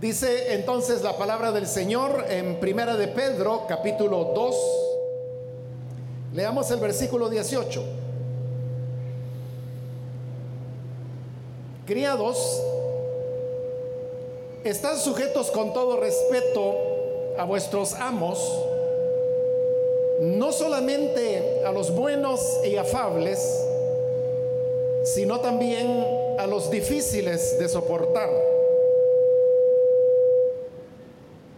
Dice entonces la palabra del Señor en Primera de Pedro, capítulo 2. Leamos el versículo 18. Criados, están sujetos con todo respeto a vuestros amos, no solamente a los buenos y afables, sino también a los difíciles de soportar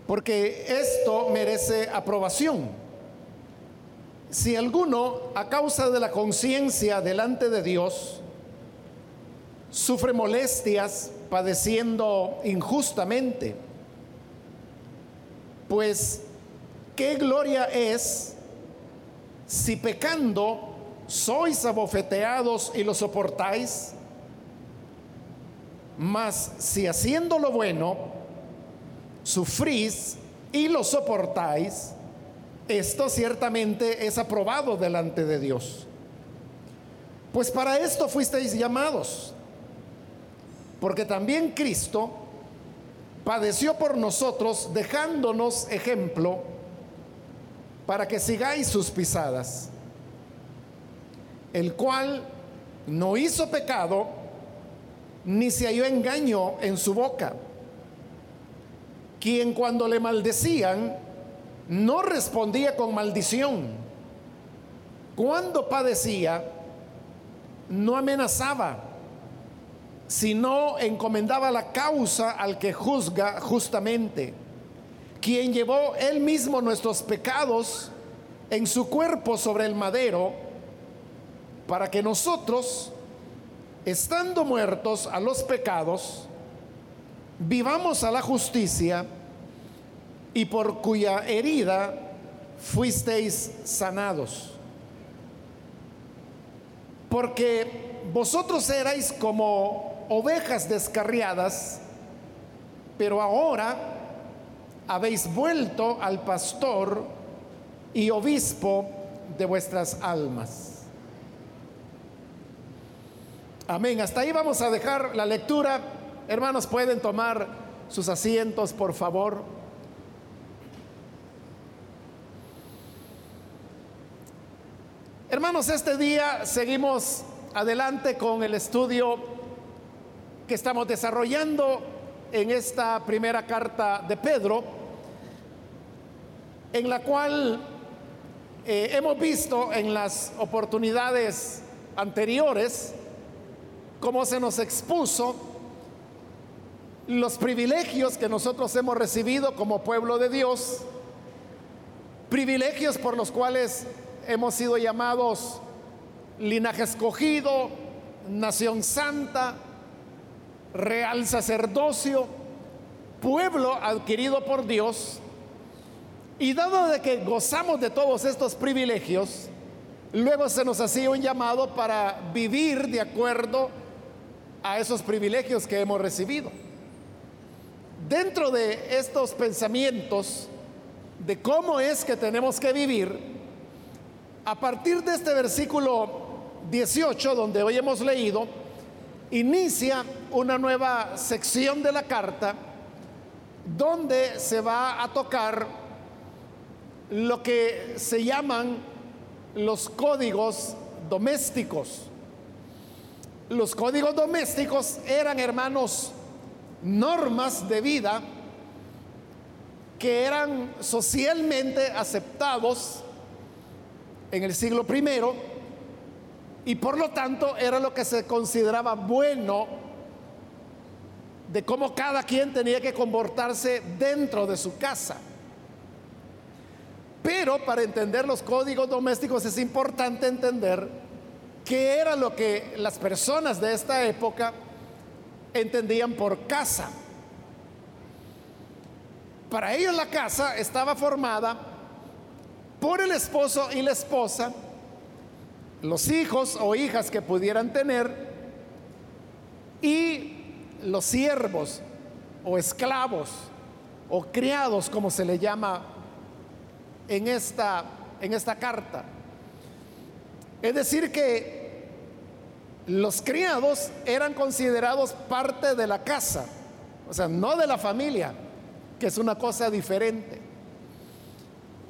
porque esto merece aprobación. Si alguno, a causa de la conciencia delante de Dios, sufre molestias padeciendo injustamente, pues qué gloria es si pecando sois abofeteados y lo soportáis, mas si haciendo lo bueno, sufrís y lo soportáis, esto ciertamente es aprobado delante de Dios. Pues para esto fuisteis llamados, porque también Cristo padeció por nosotros dejándonos ejemplo para que sigáis sus pisadas, el cual no hizo pecado, ni se halló engaño en su boca quien cuando le maldecían no respondía con maldición. Cuando padecía, no amenazaba, sino encomendaba la causa al que juzga justamente, quien llevó él mismo nuestros pecados en su cuerpo sobre el madero, para que nosotros, estando muertos a los pecados, vivamos a la justicia y por cuya herida fuisteis sanados. Porque vosotros erais como ovejas descarriadas, pero ahora habéis vuelto al pastor y obispo de vuestras almas. Amén. Hasta ahí vamos a dejar la lectura. Hermanos, pueden tomar sus asientos, por favor. Hermanos, este día seguimos adelante con el estudio que estamos desarrollando en esta primera carta de Pedro, en la cual eh, hemos visto en las oportunidades anteriores cómo se nos expuso los privilegios que nosotros hemos recibido como pueblo de Dios, privilegios por los cuales hemos sido llamados linaje escogido, nación santa, real sacerdocio, pueblo adquirido por Dios. Y dado de que gozamos de todos estos privilegios, luego se nos hacía un llamado para vivir de acuerdo a esos privilegios que hemos recibido. Dentro de estos pensamientos de cómo es que tenemos que vivir, a partir de este versículo 18, donde hoy hemos leído, inicia una nueva sección de la carta donde se va a tocar lo que se llaman los códigos domésticos. Los códigos domésticos eran, hermanos, normas de vida que eran socialmente aceptados en el siglo primero y por lo tanto era lo que se consideraba bueno de cómo cada quien tenía que comportarse dentro de su casa. Pero para entender los códigos domésticos es importante entender qué era lo que las personas de esta época entendían por casa. Para ellos la casa estaba formada por el esposo y la esposa, los hijos o hijas que pudieran tener y los siervos o esclavos o criados como se le llama en esta en esta carta. Es decir que los criados eran considerados parte de la casa. O sea, no de la familia, que es una cosa diferente,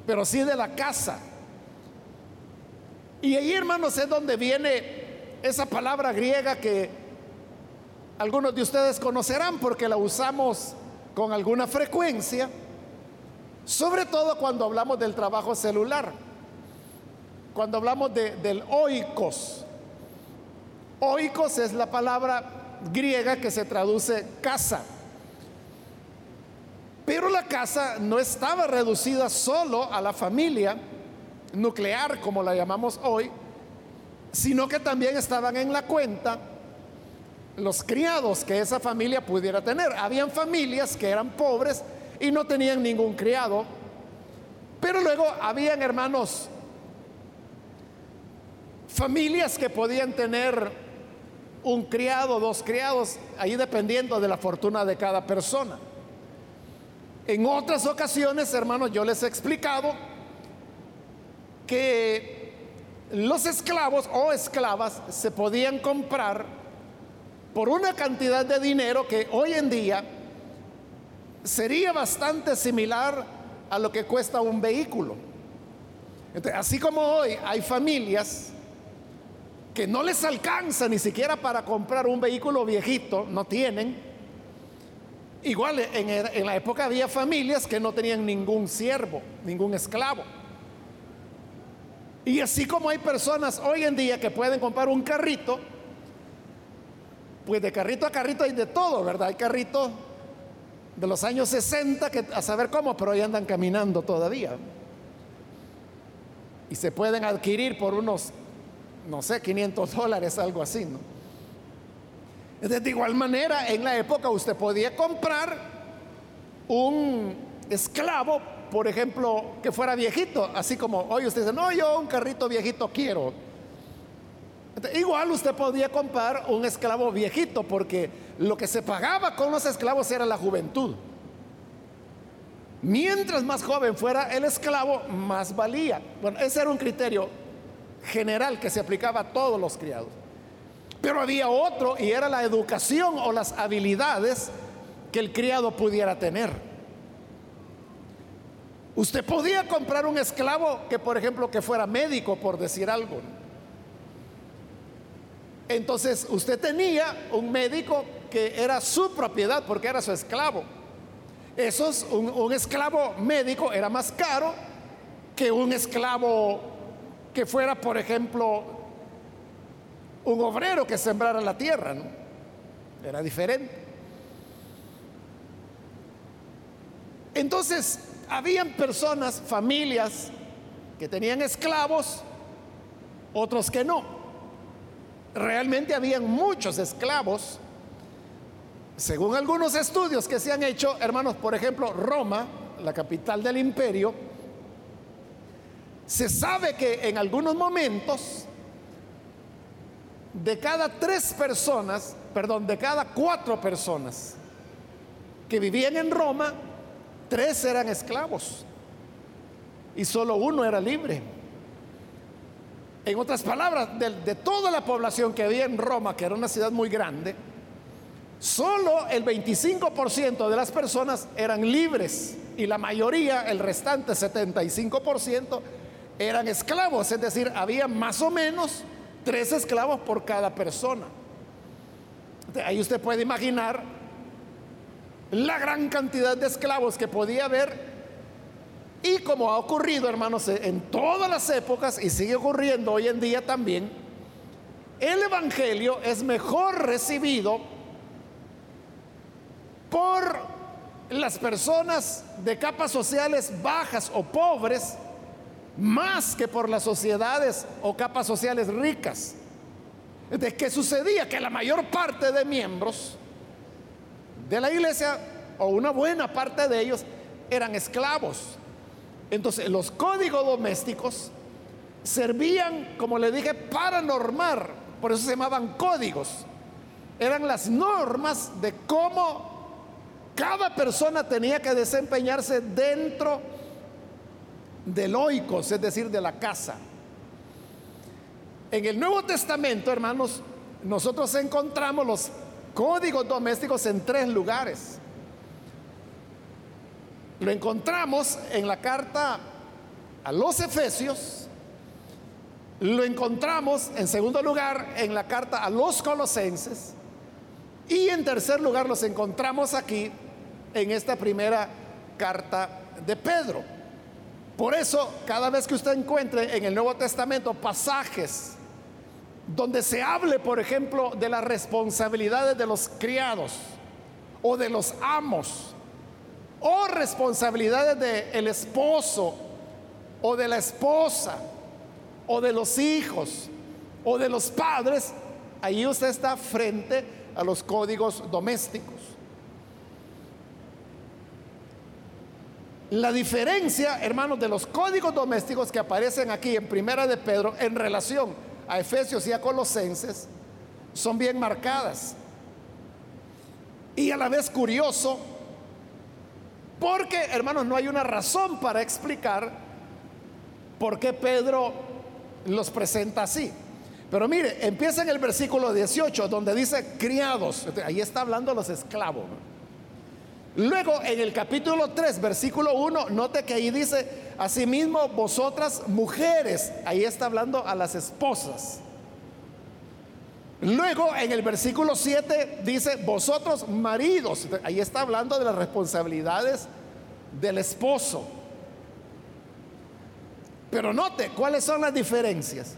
pero sí de la casa. Y ahí, hermanos, es donde viene esa palabra griega que algunos de ustedes conocerán porque la usamos con alguna frecuencia, sobre todo cuando hablamos del trabajo celular, cuando hablamos del oikos. Oikos es la palabra griega que se traduce casa. Pero la casa no estaba reducida solo a la familia nuclear, como la llamamos hoy, sino que también estaban en la cuenta los criados que esa familia pudiera tener. Habían familias que eran pobres y no tenían ningún criado, pero luego habían hermanos, familias que podían tener un criado, dos criados, ahí dependiendo de la fortuna de cada persona. En otras ocasiones, hermanos, yo les he explicado que los esclavos o esclavas se podían comprar por una cantidad de dinero que hoy en día sería bastante similar a lo que cuesta un vehículo. así como hoy hay familias que no les alcanza ni siquiera para comprar un vehículo viejito, no tienen, Igual en, la época había familias que no tenían ningún siervo, ningún esclavo. Y así como hay personas hoy en día que pueden comprar un carrito, pues de carrito a carrito hay de todo, ¿verdad? Hay carritos de los años 60 que a saber cómo, pero ahí andan caminando todavía. Y se pueden adquirir por unos, no sé, 500 dólares, algo así, ¿no? de igual manera, en la época usted podía comprar un esclavo, por ejemplo, que fuera viejito, así como hoy usted dice, no, yo un carrito viejito quiero. igual usted podía comprar un esclavo viejito, porque lo que se pagaba con los esclavos era la juventud. Mientras más joven fuera el esclavo, más valía. Bueno, ese era un criterio general que se aplicaba a todos los criados. Pero había otro y era la educación o las habilidades que el criado pudiera tener. Usted podía comprar un esclavo que, por ejemplo, que fuera médico, por decir algo. Entonces usted tenía un médico que era su propiedad porque era su esclavo. Eso es un, un esclavo médico era más caro que un esclavo que fuera, por ejemplo, un obrero que sembrara la tierra, ¿no? Era diferente. Entonces, habían personas, familias, que tenían esclavos, otros que no. Realmente habían muchos esclavos. Según algunos estudios que se han hecho, hermanos, por ejemplo, Roma, la capital del imperio, se sabe que en algunos momentos de cada tres personas, perdón, de cada cuatro personas que vivían en Roma, tres eran esclavos y solo uno era libre. En otras palabras, de, toda la población que había en Roma, que era una ciudad muy grande, solo el 25% de las personas eran libres y la mayoría, el restante 75%, eran esclavos, es decir, había más o menos tres esclavos por cada persona. Ahí usted puede imaginar la gran cantidad de esclavos que podía haber. Y como ha ocurrido, hermanos, en todas las épocas y sigue ocurriendo hoy en día también, el Evangelio es mejor recibido por las personas de capas sociales bajas o pobres más que por las sociedades o capas sociales ricas. ¿De qué sucedía? Que la mayor parte de miembros de la iglesia, o una buena parte de ellos, eran esclavos. Entonces, los códigos domésticos servían, como le dije, para normar, por eso se llamaban códigos. Eran las normas de cómo cada persona tenía que desempeñarse dentro del oikos, es decir, de la casa. En el Nuevo Testamento, hermanos, nosotros encontramos los códigos domésticos en tres lugares. lo encontramos en la carta a los Efesios, lo encontramos en segundo lugar en la carta a los Colosenses y en tercer lugar los encontramos aquí en esta primera carta de Pedro. Por eso, cada vez que usted encuentre en el Nuevo Testamento pasajes donde se hable, por ejemplo, de las responsabilidades de los criados o de los amos, o responsabilidades del esposo o de la esposa o de los hijos o de los padres, ahí usted está frente a los códigos domésticos. La diferencia, hermanos, de los códigos domésticos que aparecen aquí en Primera de Pedro en relación a Efesios y a Colosenses son bien marcadas. Y a la vez curioso, porque, hermanos, no hay una razón para explicar por qué Pedro los presenta así. Pero mire, empieza en el versículo 18, donde dice criados. Ahí está hablando los esclavos. Luego en el capítulo 3, versículo 1, note que ahí dice, asimismo vosotras mujeres, ahí está hablando a las esposas. Luego en el versículo 7 dice, vosotros maridos, ahí está hablando de las responsabilidades del esposo. Pero note cuáles son las diferencias.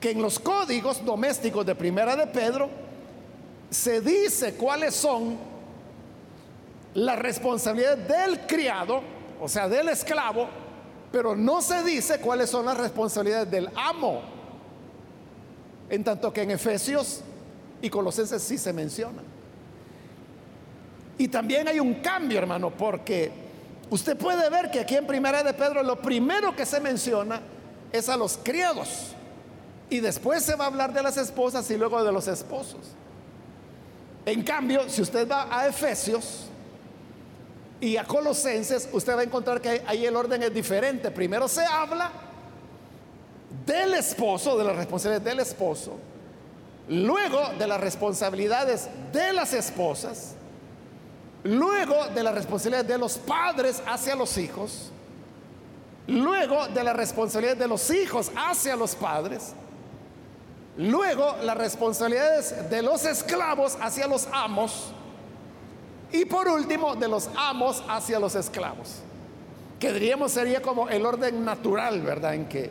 Que en los códigos domésticos de Primera de Pedro se dice cuáles son la responsabilidad del criado, o sea, del esclavo, pero no se dice cuáles son las responsabilidades del amo. En tanto que en Efesios y Colosenses sí se menciona. Y también hay un cambio, hermano, porque usted puede ver que aquí en Primera de Pedro lo primero que se menciona es a los criados. Y después se va a hablar de las esposas y luego de los esposos. En cambio, si usted va a Efesios, y a Colosenses, usted va a encontrar que ahí el orden es diferente. Primero se habla del esposo, de las responsabilidades del esposo, luego de las responsabilidades de las esposas, luego de las responsabilidades de los padres hacia los hijos, luego de las responsabilidades de los hijos hacia los padres, luego las responsabilidades de los esclavos hacia los amos, y por último, de los amos hacia los esclavos, que diríamos sería como el orden natural, ¿verdad? En que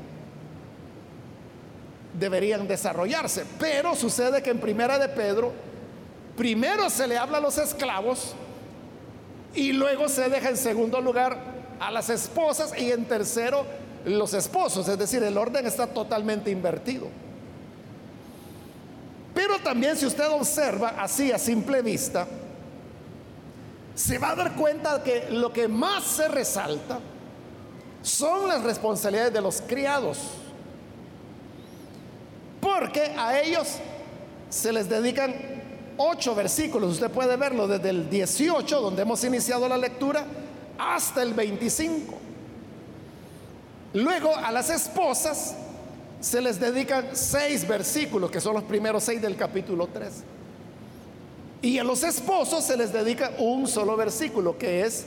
deberían desarrollarse. Pero sucede que en Primera de Pedro, primero se le habla a los esclavos y luego se deja en segundo lugar a las esposas y en tercero los esposos. Es decir, el orden está totalmente invertido. Pero también si usted observa así a simple vista, se va a dar cuenta que lo que más se resalta son las responsabilidades de los criados. Porque a ellos se les dedican ocho versículos. Usted puede verlo desde el 18, donde hemos iniciado la lectura, hasta el 25. Luego a las esposas se les dedican seis versículos, que son los primeros seis del capítulo 3. Y a los esposos se les dedica un solo versículo, que es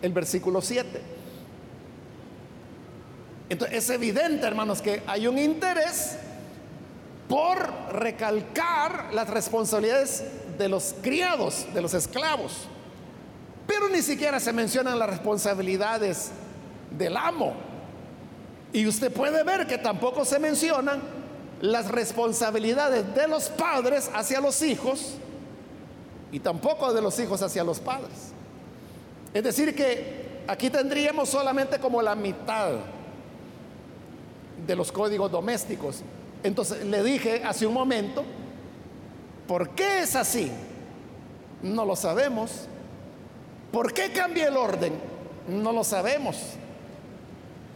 el versículo 7. Entonces es evidente, hermanos, que hay un interés por recalcar las responsabilidades de los criados, de los esclavos. Pero ni siquiera se mencionan las responsabilidades del amo. Y usted puede ver que tampoco se mencionan las responsabilidades de los padres hacia los hijos y tampoco de los hijos hacia los padres. Es decir, que aquí tendríamos solamente como la mitad de los códigos domésticos. Entonces le dije hace un momento, ¿por qué es así? No lo sabemos. ¿Por qué cambia el orden? No lo sabemos.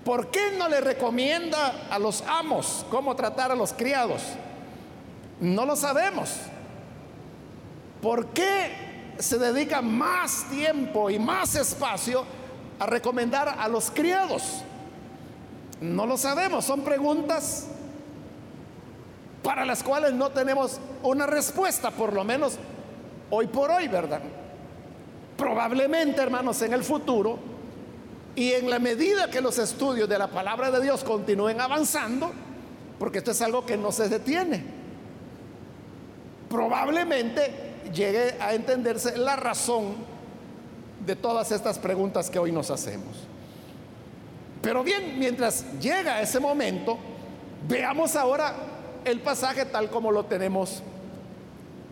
¿Por qué no le recomienda a los amos cómo tratar a los criados? No lo sabemos. ¿Por qué se dedica más tiempo y más espacio a recomendar a los criados? No lo sabemos, son preguntas para las cuales no tenemos una respuesta, por lo menos hoy por hoy, ¿verdad? Probablemente, hermanos, en el futuro y en la medida que los estudios de la palabra de Dios continúen avanzando, porque esto es algo que no se detiene, probablemente llegue a entenderse la razón de todas estas preguntas que hoy nos hacemos. Pero bien, mientras llega ese momento, veamos ahora el pasaje tal como lo tenemos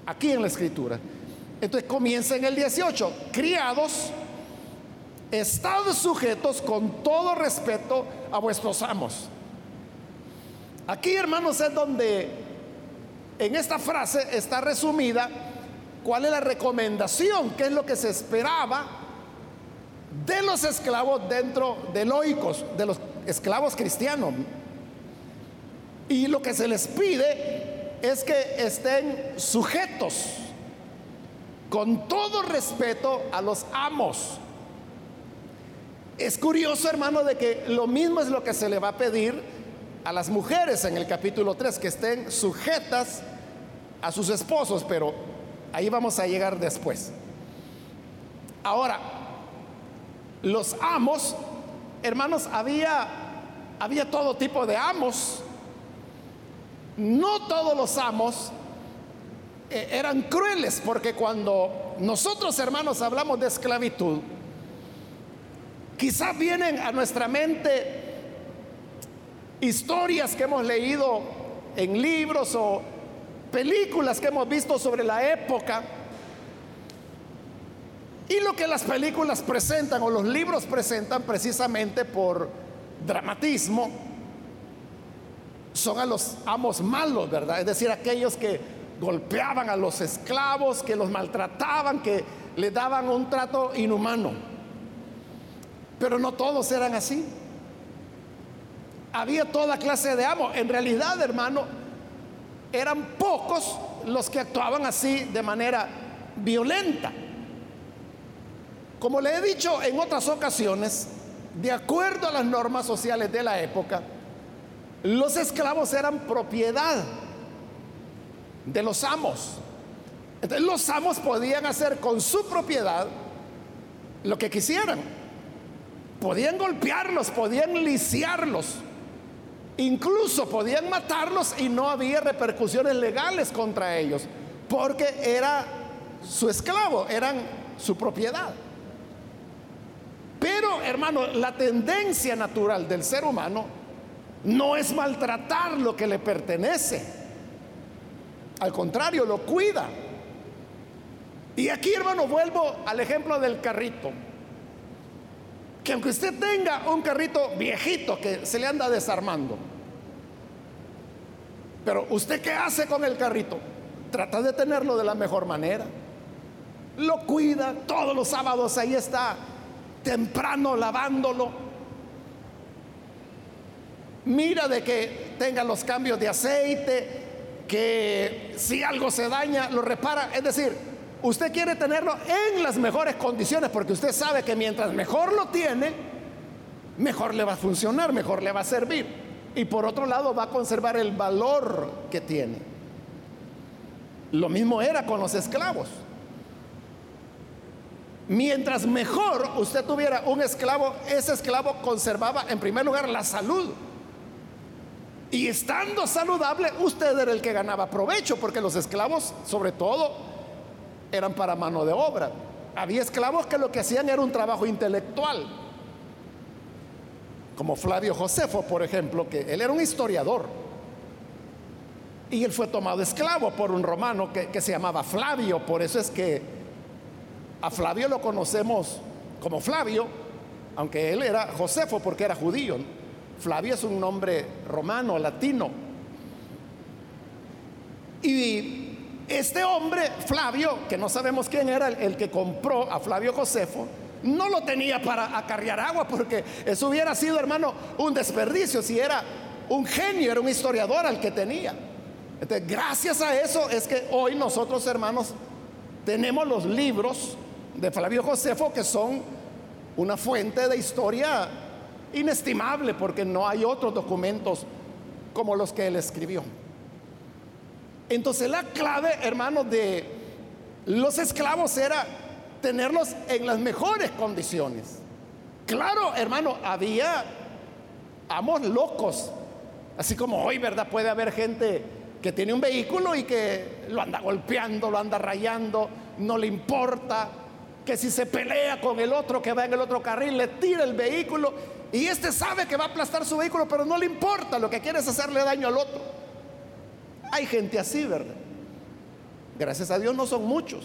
aquí en la escritura. Entonces comienza en el 18, criados, estad sujetos con todo respeto a vuestros amos. Aquí, hermanos, es donde en esta frase está resumida cuál es la recomendación, qué es lo que se esperaba de los esclavos dentro de loicos, de los esclavos cristianos. Y lo que se les pide es que estén sujetos con todo respeto a los amos. Es curioso, hermano, de que lo mismo es lo que se le va a pedir a las mujeres en el capítulo 3, que estén sujetas a sus esposos, pero ahí vamos a llegar después. Ahora, los amos, hermanos, había, había todo tipo de amos. No todos los amos eh, eran crueles, porque cuando nosotros, hermanos, hablamos de esclavitud, quizás vienen a nuestra mente historias que hemos leído en libros o películas que hemos visto sobre la época. Y lo que las películas presentan o los libros presentan precisamente por dramatismo son a los amos malos, ¿verdad? Es decir, aquellos que golpeaban a los esclavos, que los maltrataban, que les daban un trato inhumano. Pero no todos eran así había toda clase de amos. En realidad, hermano, eran pocos los que actuaban así de manera violenta. Como le he dicho en otras ocasiones, de acuerdo a las normas sociales de la época, los esclavos eran propiedad de los amos. Entonces los amos podían hacer con su propiedad lo que quisieran. Podían golpearlos, podían lisiarlos, Incluso podían matarlos y no había repercusiones legales contra ellos, porque era su esclavo, eran su propiedad. Pero, hermano, la tendencia natural del ser humano no es maltratar lo que le pertenece. Al contrario, lo cuida. Y aquí, hermano, vuelvo al ejemplo del carrito. Que aunque usted tenga un carrito viejito que se le anda desarmando, pero usted qué hace con el carrito? Trata de tenerlo de la mejor manera. Lo cuida, todos los sábados ahí está, temprano lavándolo. Mira de que tenga los cambios de aceite, que si algo se daña, lo repara. Es decir, Usted quiere tenerlo en las mejores condiciones porque usted sabe que mientras mejor lo tiene, mejor le va a funcionar, mejor le va a servir. Y por otro lado va a conservar el valor que tiene. Lo mismo era con los esclavos. Mientras mejor usted tuviera un esclavo, ese esclavo conservaba en primer lugar la salud. Y estando saludable, usted era el que ganaba provecho, porque los esclavos, sobre todo, eran para mano de obra. Había esclavos que lo que hacían era un trabajo intelectual, como Flavio Josefo, por ejemplo, que él era un historiador. Y él fue tomado esclavo por un romano que, que se llamaba Flavio, por eso es que a Flavio lo conocemos como Flavio, aunque él era Josefo porque era judío. Flavio es un nombre romano, latino. Y este hombre, Flavio, que no sabemos quién era el, que compró a Flavio Josefo, no lo tenía para acarrear agua, porque eso hubiera sido, hermano, un desperdicio si era un genio, era un historiador al que tenía. Gracias a eso es que hoy nosotros, hermanos, tenemos los libros de Flavio Josefo que son una fuente de historia inestimable, porque no hay otros documentos como los que él escribió. Entonces la clave, hermanos, de los esclavos era tenerlos en las mejores condiciones. Claro, hermano, había amos locos, así como hoy, ¿verdad? Puede haber gente que tiene un vehículo y que lo anda golpeando, lo anda rayando, no le importa, que si se pelea con el otro que va en el otro carril, le tira el vehículo y este sabe que va a aplastar su vehículo, pero no le importa, lo que quiere es hacerle daño al otro. Hay gente así, ¿verdad? Gracias a Dios no son muchos.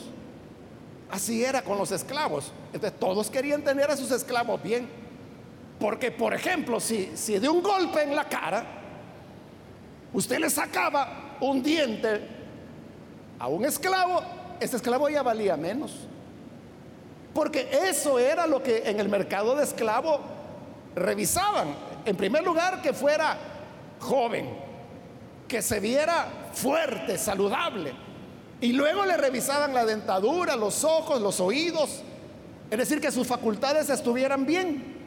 Así era con los esclavos. Entonces todos querían tener a sus esclavos bien. Porque, por ejemplo, si, si de un golpe en la cara, usted le sacaba un diente a un esclavo, ese esclavo ya valía menos. Porque eso era lo que en el mercado de esclavo revisaban. En primer lugar, que fuera joven, que se viera fuerte, saludable y luego le revisaban la dentadura, los ojos, los oídos. Es decir, que sus facultades estuvieran bien.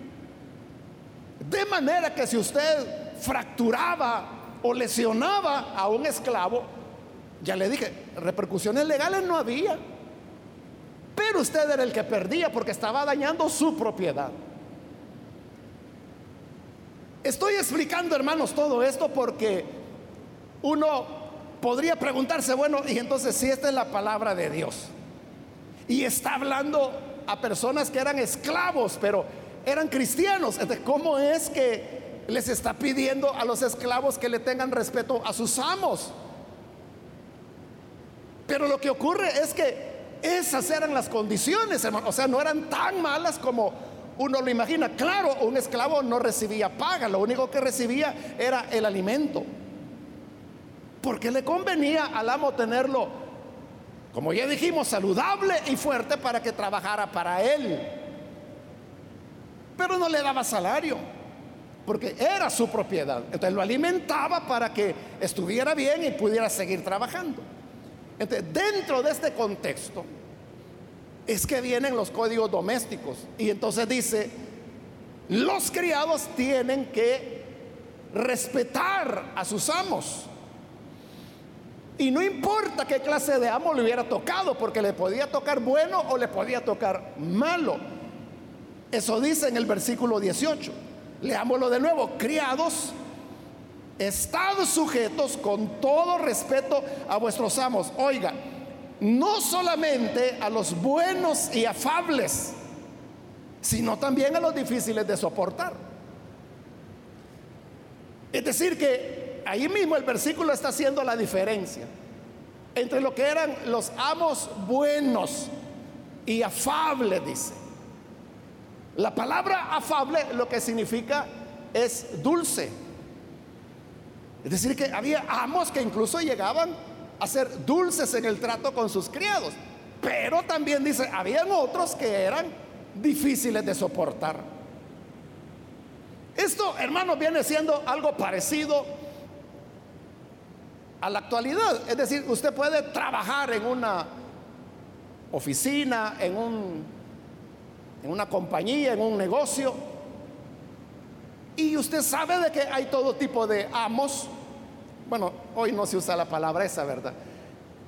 De manera que si usted fracturaba o lesionaba a un esclavo, ya le dije, repercusiones legales no había. Pero usted era el que perdía porque estaba dañando su propiedad. Estoy explicando, hermanos, todo esto porque uno podría preguntarse, bueno, y entonces si esta es la palabra de Dios, y está hablando a personas que eran esclavos, pero eran cristianos, ¿cómo es que les está pidiendo a los esclavos que le tengan respeto a sus amos? Pero lo que ocurre es que esas eran las condiciones, hermano, o sea, no eran tan malas como uno lo imagina. Claro, un esclavo no recibía paga, lo único que recibía era el alimento. Porque le convenía al amo tenerlo, como ya dijimos, saludable y fuerte para que trabajara para él. Pero no le daba salario, porque era su propiedad. Entonces lo alimentaba para que estuviera bien y pudiera seguir trabajando. Entonces, dentro de este contexto, es que vienen los códigos domésticos. Y entonces dice, los criados tienen que respetar a sus amos. Y no importa qué clase de amo le hubiera tocado, porque le podía tocar bueno o le podía tocar malo. Eso dice en el versículo 18. Leámoslo de nuevo. Criados, estad sujetos con todo respeto a vuestros amos. Oiga, no solamente a los buenos y afables, sino también a los difíciles de soportar. Es decir, que ahí mismo el versículo está haciendo la diferencia entre lo que eran los amos buenos y afables, dice. La palabra afable lo que significa es dulce. Es decir, que había amos que incluso llegaban a ser dulces en el trato con sus criados. Pero también dice, habían otros que eran difíciles de soportar. Esto, hermanos, viene siendo algo parecido a la actualidad. Es decir, usted puede trabajar en una oficina, en, un, en una compañía, en un negocio, y usted sabe de que hay todo tipo de amos. Bueno, hoy no se usa la palabra esa, ¿verdad?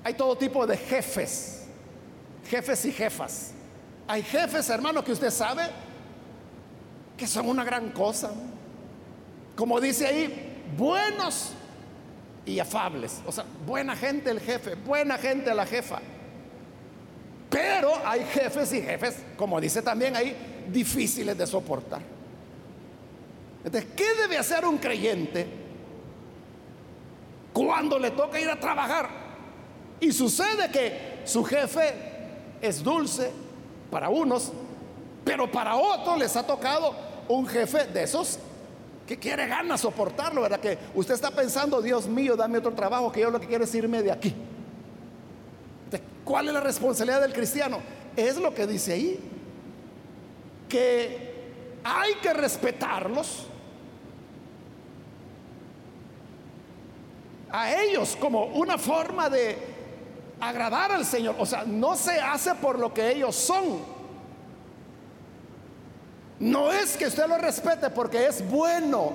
Hay todo tipo de jefes, jefes y jefas. Hay jefes, hermano, que usted sabe que son una gran cosa. Como dice ahí, buenos y afables. O sea, buena gente el jefe, buena gente la jefa. Pero hay jefes y jefes, como dice también ahí, difíciles de soportar. Entonces, ¿qué debe hacer un creyente cuando le toca ir a trabajar? Y sucede que su jefe es dulce para unos, pero para otros les ha tocado un jefe de esos que quiere ganas soportarlo, ¿verdad? Que usted está pensando, Dios mío, dame otro trabajo, que yo lo que quiero es irme de aquí. ¿Cuál es la responsabilidad del cristiano? Es lo que dice ahí, que hay que respetarlos a ellos como una forma de agradar al Señor. O sea, no se hace por lo que ellos son, no es que usted lo respete porque es bueno.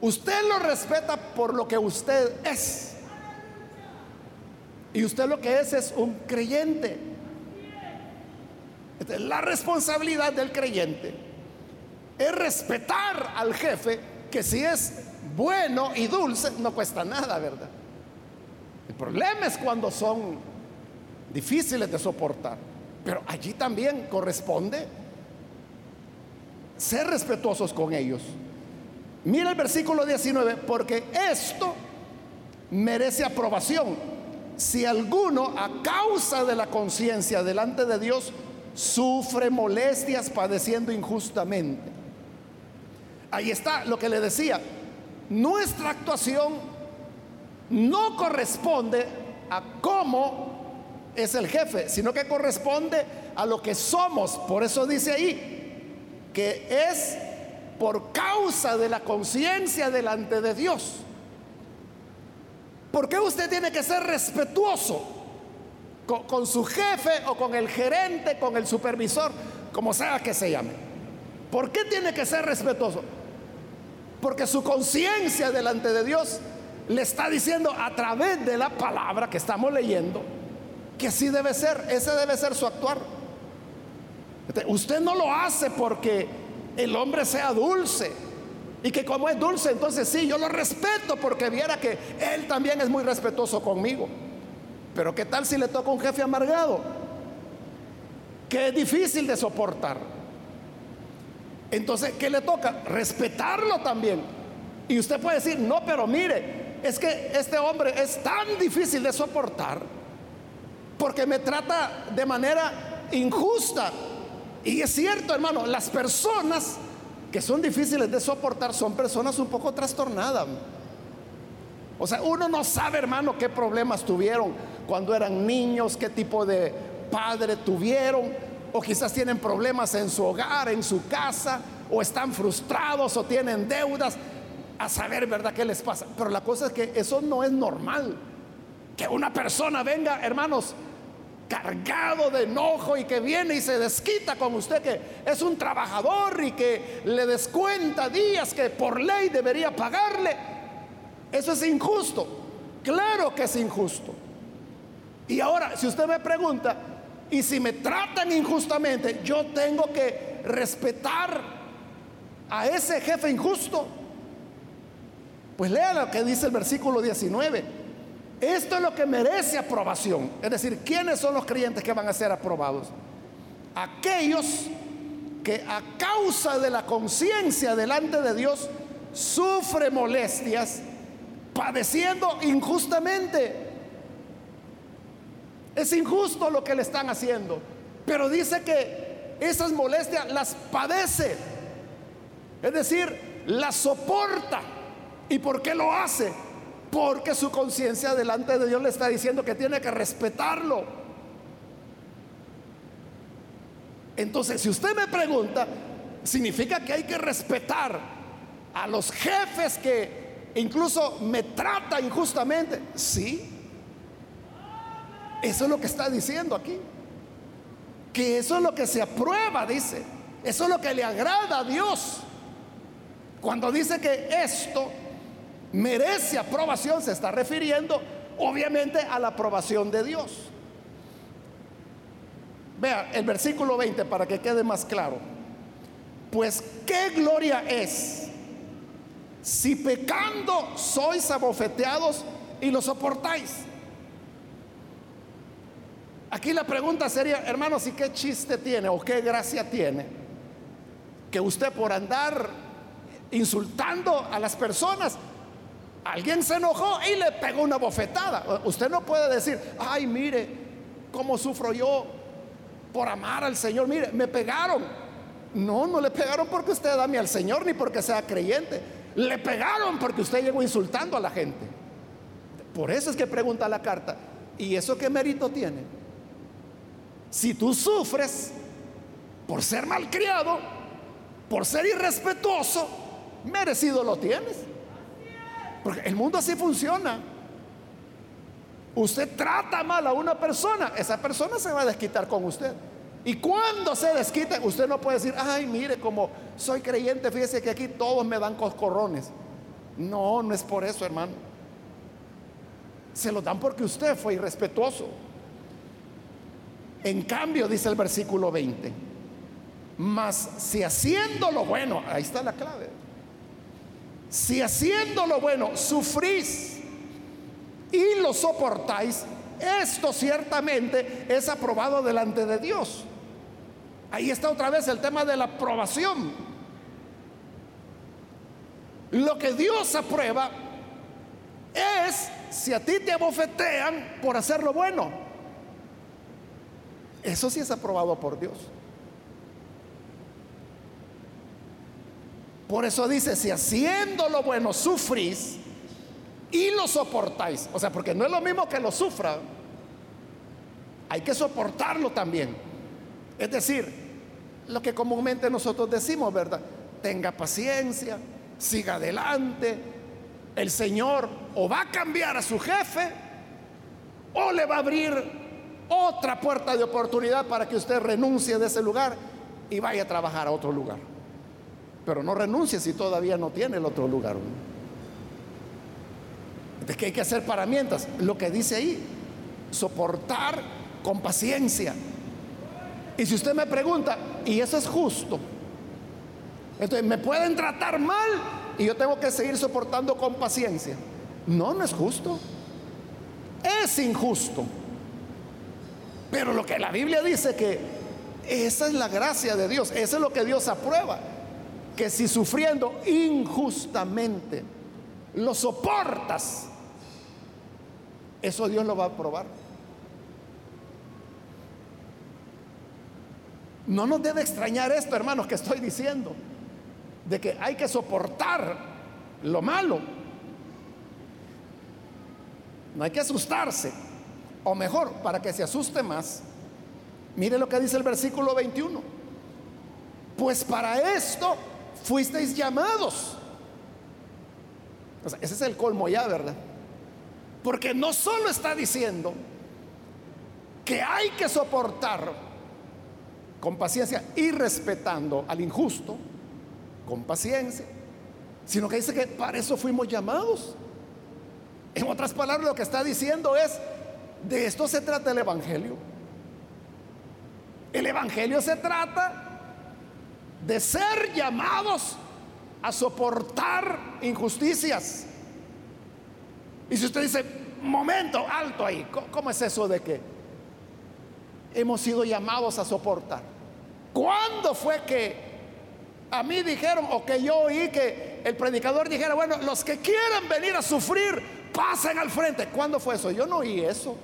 Usted lo respeta por lo que usted es. Y usted lo que es es un creyente. La responsabilidad del creyente es respetar al jefe, que si es bueno y dulce, no cuesta nada, ¿verdad? El problema es cuando son difíciles de soportar. Pero allí también corresponde ser respetuosos con ellos. Mira el versículo 19, porque esto merece aprobación. Si alguno a causa de la conciencia delante de Dios sufre molestias padeciendo injustamente. Ahí está lo que le decía. Nuestra actuación no corresponde a cómo es el jefe, sino que corresponde a lo que somos. Por eso dice ahí que es por causa de la conciencia delante de Dios. ¿Por qué usted tiene que ser respetuoso con, su jefe o con el gerente, con el supervisor, como sea que se llame? ¿Por qué tiene que ser respetuoso? Porque su conciencia delante de Dios le está diciendo a través de la palabra que estamos leyendo que así debe ser, ese debe ser su actuar. Usted no lo hace porque el hombre sea dulce y que como es dulce, entonces sí, yo lo respeto porque viera que él también es muy respetuoso conmigo. Pero ¿qué tal si le toca un jefe amargado? Que es difícil de soportar. Entonces, ¿qué le toca? Respetarlo también. Y usted puede decir, no, pero mire, es que este hombre es tan difícil de soportar porque me trata de manera injusta. Y es cierto, hermano, las personas que son difíciles de soportar son personas un poco trastornadas. O sea, uno no sabe, hermano, qué problemas tuvieron cuando eran niños, qué tipo de padre tuvieron, o quizás tienen problemas en su hogar, en su casa, o están frustrados o tienen deudas, a saber, ¿verdad?, qué les pasa. Pero la cosa es que eso no es normal. Que una persona venga, hermanos, cargado de enojo y que viene y se desquita con usted que es un trabajador y que le descuenta días que por ley debería pagarle. Eso es injusto. Claro que es injusto. Y ahora, si usted me pregunta, y si me tratan injustamente, yo tengo que respetar a ese jefe injusto. Pues lea lo que dice el versículo 19. Esto es lo que merece aprobación. Es decir, ¿quiénes son los creyentes que van a ser aprobados? Aquellos que a causa de la conciencia delante de Dios sufre molestias padeciendo injustamente. Es injusto lo que le están haciendo, pero dice que esas molestias las padece. Es decir, las soporta. ¿Y por qué lo hace? Porque su conciencia delante de Dios le está diciendo que tiene que respetarlo. Entonces, si usted me pregunta, significa que hay que respetar a los jefes que incluso me tratan injustamente. Sí. Eso es lo que está diciendo aquí. Que eso es lo que se aprueba, dice. Eso es lo que le agrada a Dios. Cuando dice que esto merece aprobación, se está refiriendo obviamente a la aprobación de Dios. Vea el versículo 20 para que quede más claro. Pues qué gloria es si pecando sois abofeteados y lo soportáis. Aquí la pregunta sería, hermanos, ¿y qué chiste tiene o qué gracia tiene que usted por andar insultando a las personas Alguien se enojó y le pegó una bofetada. Usted no puede decir, ay, mire, cómo sufro yo por amar al Señor. Mire, me pegaron. No, no le pegaron porque usted ame al Señor ni porque sea creyente. Le pegaron porque usted llegó insultando a la gente. Por eso es que pregunta la carta, ¿y eso qué mérito tiene? Si tú sufres por ser malcriado, por ser irrespetuoso, merecido lo tienes. Porque el mundo así funciona. Usted trata mal a una persona, esa persona se va a desquitar con usted. Y cuando se desquite, usted no puede decir, ay, mire, como soy creyente, fíjese que aquí todos me dan coscorrones. No, no es por eso, hermano. Se lo dan porque usted fue irrespetuoso. En cambio, dice el versículo 20, mas si haciendo lo bueno, ahí está la clave, si haciendo lo bueno sufrís y lo soportáis, esto ciertamente es aprobado delante de Dios. Ahí está otra vez el tema de la aprobación. Lo que Dios aprueba es si a ti te abofetean por hacer lo bueno. Eso sí es aprobado por Dios. Por eso dice, si haciendo lo bueno sufrís y lo soportáis, o sea, porque no es lo mismo que lo sufra, hay que soportarlo también. Es decir, lo que comúnmente nosotros decimos, ¿verdad? Tenga paciencia, siga adelante. El Señor o va a cambiar a su jefe o le va a abrir otra puerta de oportunidad para que usted renuncie de ese lugar y vaya a trabajar a otro lugar. Pero no renuncie si todavía no tiene el otro lugar. ¿De qué hay que hacer para mientras? Lo que dice ahí, soportar con paciencia. Y si usted me pregunta, ¿y eso es justo? Entonces, ¿me pueden tratar mal y yo tengo que seguir soportando con paciencia? No, no es justo. Es injusto. Pero lo que la Biblia dice que esa es la gracia de Dios, eso es lo que Dios aprueba que si sufriendo injustamente lo soportas, eso Dios lo va a probar. No nos debe extrañar esto, hermanos, que estoy diciendo, de que hay que soportar lo malo. No hay que asustarse. O mejor, para que se asuste más, mire lo que dice el versículo 21. Pues para esto fuisteis llamados. ese es el colmo ya, ¿verdad? Porque no solo está diciendo que hay que soportar con paciencia y respetando al injusto, con paciencia, sino que dice que para eso fuimos llamados. En otras palabras, lo que está diciendo es, de esto se trata el Evangelio. El Evangelio se trata de ser llamados a soportar injusticias. Y si usted dice, momento, alto ahí, ¿cómo es eso de que hemos sido llamados a soportar? ¿Cuándo fue que a mí dijeron o que yo oí que el predicador dijera, bueno, los que quieran venir a sufrir, pasen al frente? ¿Cuándo fue eso? Yo no oí eso.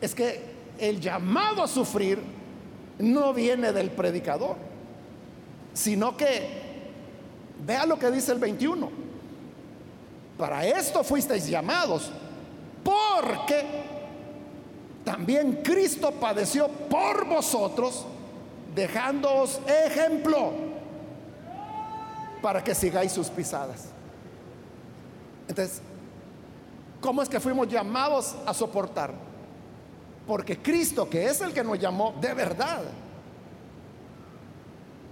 Es que el llamado a sufrir no viene del predicador, sino que, vea lo que dice el 21, para esto fuisteis llamados, porque también Cristo padeció por vosotros, dejándoos ejemplo para que sigáis sus pisadas. Entonces, ¿cómo es que fuimos llamados a soportar? Porque Cristo, que es el que nos llamó de verdad,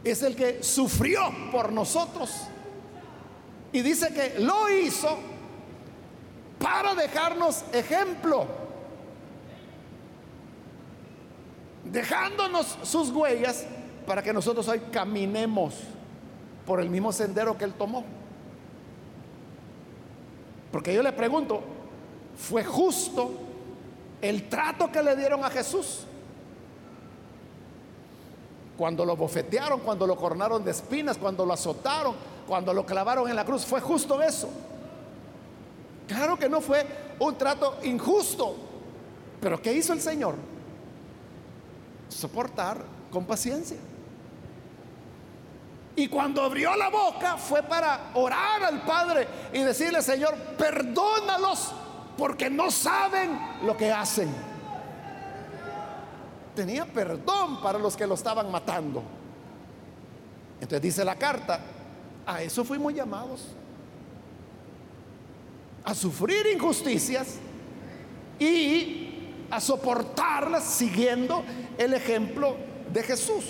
es el que sufrió por nosotros. Y dice que lo hizo para dejarnos ejemplo, dejándonos sus huellas para que nosotros hoy caminemos por el mismo sendero que Él tomó. Porque yo le pregunto, ¿fue justo el trato que le dieron a Jesús. Cuando lo bofetearon, cuando lo coronaron de espinas, cuando lo azotaron, cuando lo clavaron en la cruz, fue justo eso. Claro que no fue un trato injusto. Pero ¿qué hizo el Señor? Soportar con paciencia. Y cuando abrió la boca fue para orar al Padre y decirle, Señor, perdónalos porque no saben lo que hacen. Tenía perdón para los que lo estaban matando. Entonces dice la carta, a eso fuimos llamados. A sufrir injusticias y a soportarlas siguiendo el ejemplo de Jesús.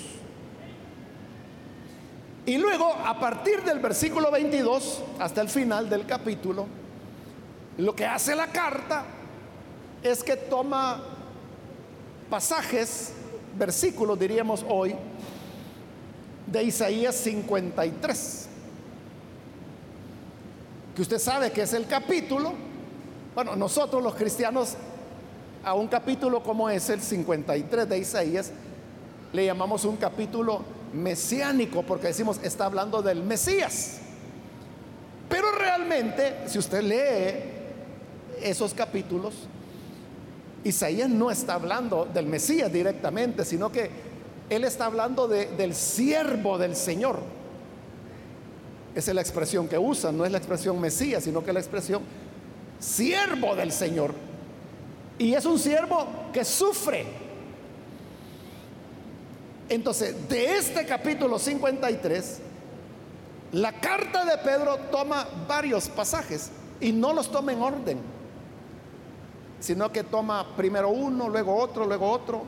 Y luego, a partir del versículo 22 hasta el final del capítulo, lo que hace la carta es que toma pasajes, versículos diríamos hoy, de Isaías 53, que usted sabe que es el capítulo, bueno, nosotros los cristianos a un capítulo como es el 53 de Isaías, le llamamos un capítulo mesiánico porque decimos está hablando del Mesías. Pero realmente, si usted lee esos capítulos, Isaías no está hablando del Mesías directamente, sino que él está hablando del siervo del Señor. Esa es la expresión que usa, no es la expresión Mesías, sino que la expresión siervo del Señor. Y es un siervo que sufre. Entonces, de este capítulo 53, la carta de Pedro toma varios pasajes y no los toma en orden, sino que toma primero uno, luego otro, luego otro,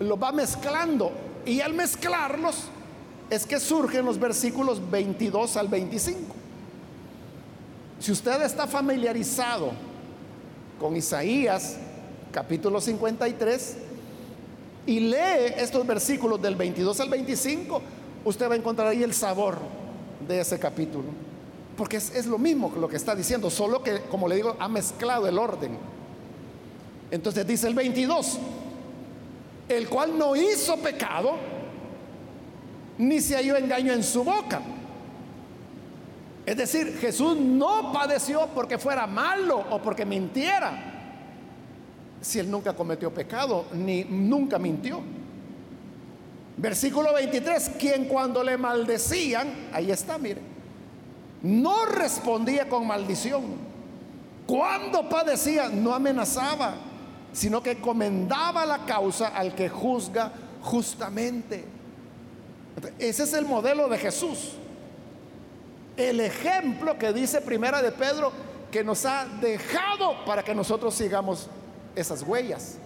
los va mezclando y al mezclarlos es que surgen los versículos 22 al 25. Si usted está familiarizado con Isaías capítulo 53 y lee estos versículos del 22 al 25, usted va a encontrar ahí el sabor de ese capítulo. Porque es, es, lo mismo que lo que está diciendo, solo que, como le digo, ha mezclado el orden. Entonces dice el 22, el cual no hizo pecado, ni se halló engaño en su boca. Es decir, Jesús no padeció porque fuera malo o porque mintiera. Si él nunca cometió pecado, ni nunca mintió. Versículo 23, quien cuando le maldecían, ahí está, mire, no respondía con maldición. Cuando padecía, no amenazaba, sino que comendaba la causa al que juzga justamente. Ese es el modelo de Jesús. El ejemplo que dice Primera de Pedro que nos ha dejado para que nosotros sigamos esas huellas.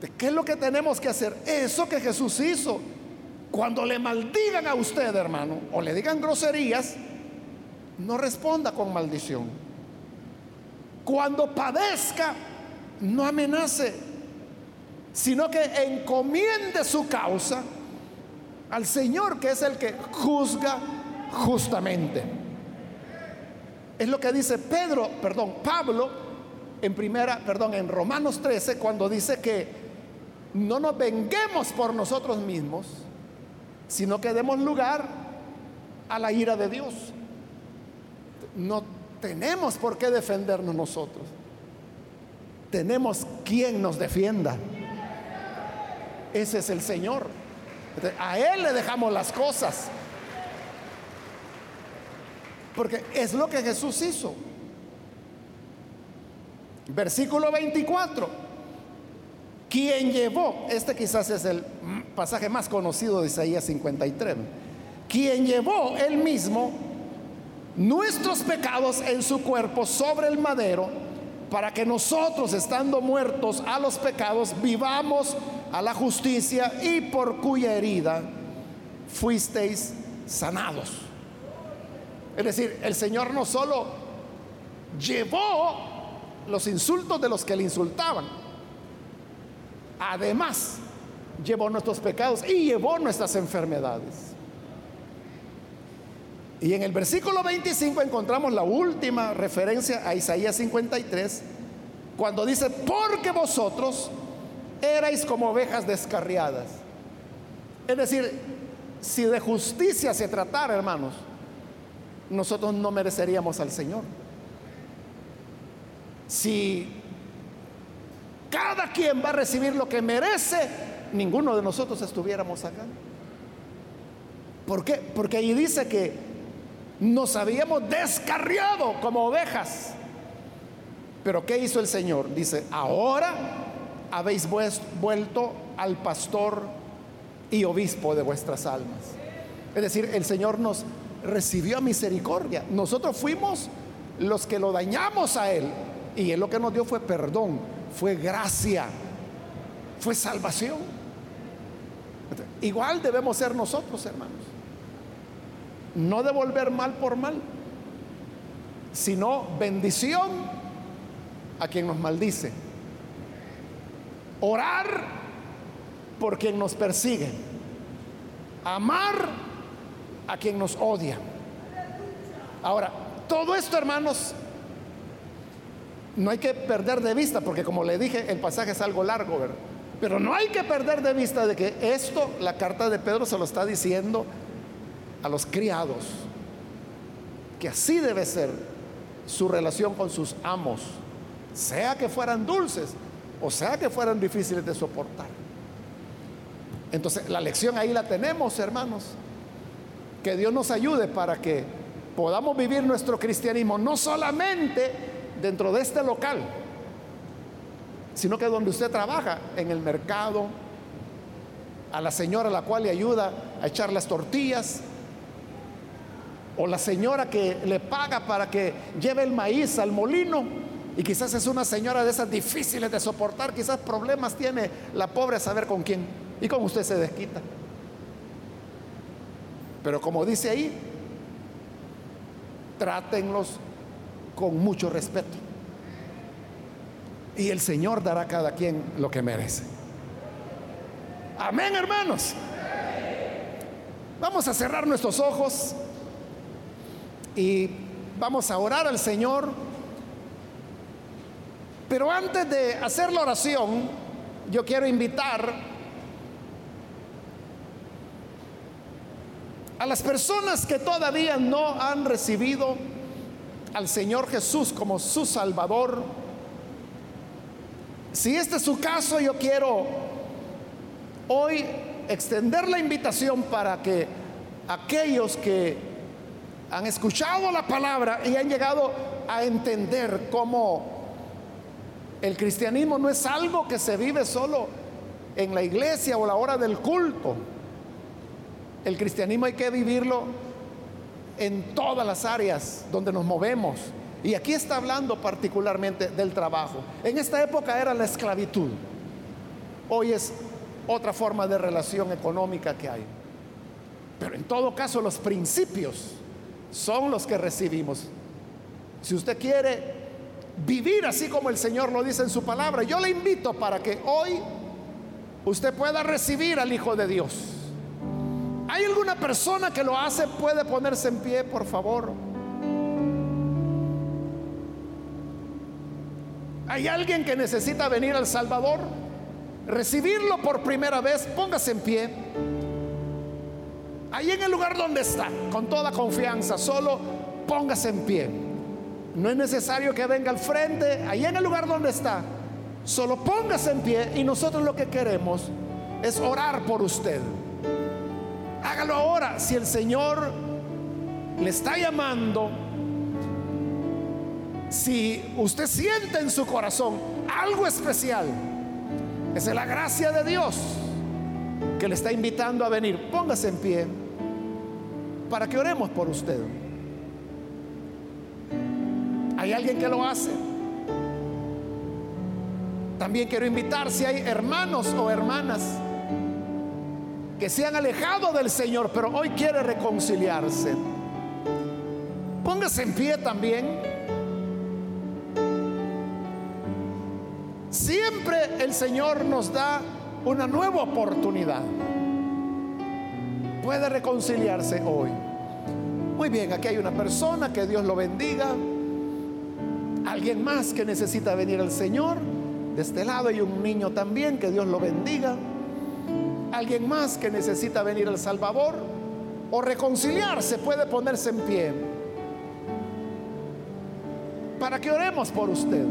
¿De qué es lo que tenemos que hacer? Eso que Jesús hizo. Cuando le maldigan a usted, hermano, o le digan groserías, no responda con maldición. Cuando padezca, no amenace, sino que encomiende su causa al Señor, que es el que juzga justamente. Es lo que dice Pedro, perdón, Pablo en primera, perdón, en Romanos 13 cuando dice que no nos venguemos por nosotros mismos, sino que demos lugar a la ira de Dios. No tenemos por qué defendernos nosotros. Tenemos quien nos defienda. Ese es el Señor. A Él le dejamos las cosas. Porque es lo que Jesús hizo. Versículo 24. Quien llevó, este quizás es el pasaje más conocido de Isaías 53, quien llevó él mismo nuestros pecados en su cuerpo sobre el madero, para que nosotros, estando muertos a los pecados, vivamos a la justicia y por cuya herida fuisteis sanados. Es decir, el Señor no solo llevó los insultos de los que le insultaban, además llevó nuestros pecados y llevó nuestras enfermedades. Y en el versículo 25 encontramos la última referencia a Isaías 53, cuando dice, porque vosotros erais como ovejas descarriadas. Es decir, si de justicia se tratara, hermanos, nosotros no mereceríamos al Señor. Si cada quien va a recibir lo que merece, ninguno de nosotros estuviéramos acá. ¿Por qué? Porque ahí dice que nos habíamos descarriado como ovejas. Pero ¿qué hizo el Señor? Dice, ahora habéis vuelto al pastor y obispo de vuestras almas. Es decir, el Señor nos recibió misericordia. Nosotros fuimos los que lo dañamos a Él. Y Él lo que nos dio fue perdón, fue gracia, fue salvación. Igual debemos ser nosotros, hermanos. No devolver mal por mal, sino bendición a quien nos maldice. Orar por quien nos persigue. Amar a quien nos odia. Ahora, todo esto, hermanos, no hay que perder de vista, porque como le dije, el pasaje es algo largo, ¿verdad? Pero no hay que perder de vista de que esto, la carta de Pedro se lo está diciendo a los criados, que así debe ser su relación con sus amos, sea que fueran dulces o sea que fueran difíciles de soportar. Entonces, la lección ahí la tenemos, hermanos. Que Dios nos ayude para que podamos vivir nuestro cristianismo no solamente dentro de este local, sino que donde usted trabaja, en el mercado, a la señora a la cual le ayuda a echar las tortillas, o la señora que le paga para que lleve el maíz al molino, y quizás es una señora de esas difíciles de soportar, quizás problemas tiene la pobre a saber con quién, y con usted se desquita. Pero como dice ahí, trátenlos con mucho respeto. Y el Señor dará a cada quien lo que merece. Amén, hermanos. Vamos a cerrar nuestros ojos y vamos a orar al Señor. Pero antes de hacer la oración, yo quiero invitar a las personas que todavía no han recibido al Señor Jesús como su Salvador si este es su caso, yo quiero hoy extender la invitación para que aquellos que han escuchado la palabra y han llegado a entender cómo el cristianismo no es algo que se vive solo en la iglesia o la hora del culto. El cristianismo hay que vivirlo en todas las áreas donde nos movemos y aquí está hablando particularmente del trabajo. En esta época era la esclavitud. Hoy es otra forma de relación económica que hay. Pero en todo caso los principios son los que recibimos. Si usted quiere vivir así como el Señor lo dice en su palabra, yo le invito para que hoy usted pueda recibir al Hijo de Dios. ¿Hay alguna persona que lo hace? ¿Puede ponerse en pie, por favor? ¿Hay alguien que necesita venir al Salvador? Recibirlo por primera vez, póngase en pie. Ahí en el lugar donde está, con toda confianza, solo póngase en pie. No es necesario que venga al frente, ahí en el lugar donde está, solo póngase en pie y nosotros lo que queremos es orar por usted. Hágalo ahora, si el Señor le está llamando si usted siente en su corazón algo especial, es la gracia de Dios que le está invitando a venir. Póngase en pie para que oremos por usted. ¿Hay alguien que lo hace? También quiero invitar si hay hermanos o hermanas que se han alejado del Señor, pero hoy quiere reconciliarse. Póngase en pie también. Siempre el Señor nos da una nueva oportunidad. Puede reconciliarse hoy. Muy bien, aquí hay una persona, que Dios lo bendiga. Alguien más que necesita venir al Señor. De este lado hay un niño también, que Dios lo bendiga. Alguien más que necesita venir al Salvador o reconciliarse puede ponerse en pie para que oremos por usted.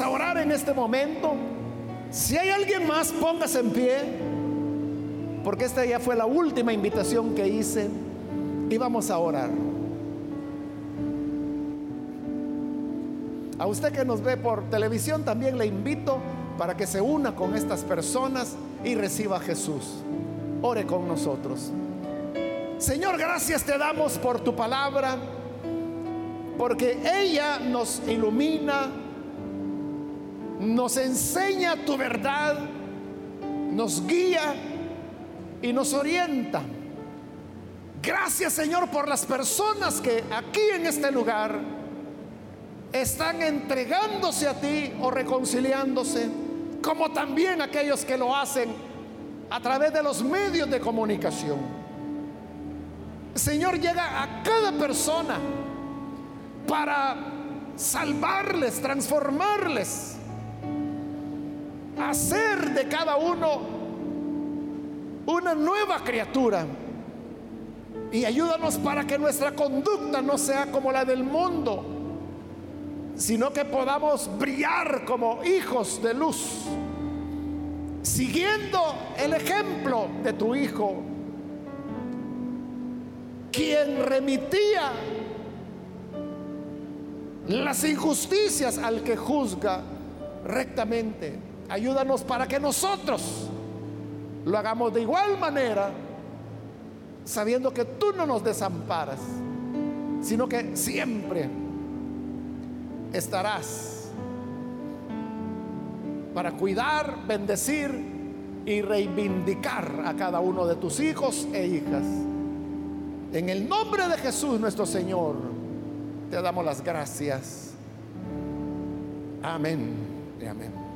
A orar en este momento. Si hay alguien más, póngase en pie, porque esta ya fue la última invitación que hice y vamos a orar. A usted que nos ve por televisión también le invito para que se una con estas personas y reciba a Jesús. Ore con nosotros. Señor, gracias te damos por tu palabra, porque ella nos ilumina, nos enseña tu verdad nos guía y nos orienta. Gracias Señor por las personas que aquí en este lugar están entregándose a ti o reconciliándose, como también aquellos que lo hacen a través de los medios de comunicación. Señor llega a cada persona para salvarles, transformarles, hacer de cada uno una nueva criatura. Y ayúdanos para que nuestra conducta no sea como la del mundo, sino que podamos brillar como hijos de luz, siguiendo el ejemplo de tu Hijo, quien remitía las injusticias al que juzga rectamente. Ayúdanos para que nosotros lo hagamos de igual manera, sabiendo que tú no nos desamparas, sino que siempre estarás para cuidar, bendecir y reivindicar a cada uno de tus hijos e hijas. En el nombre de Jesús nuestro Señor, te damos las gracias. Amén y amén.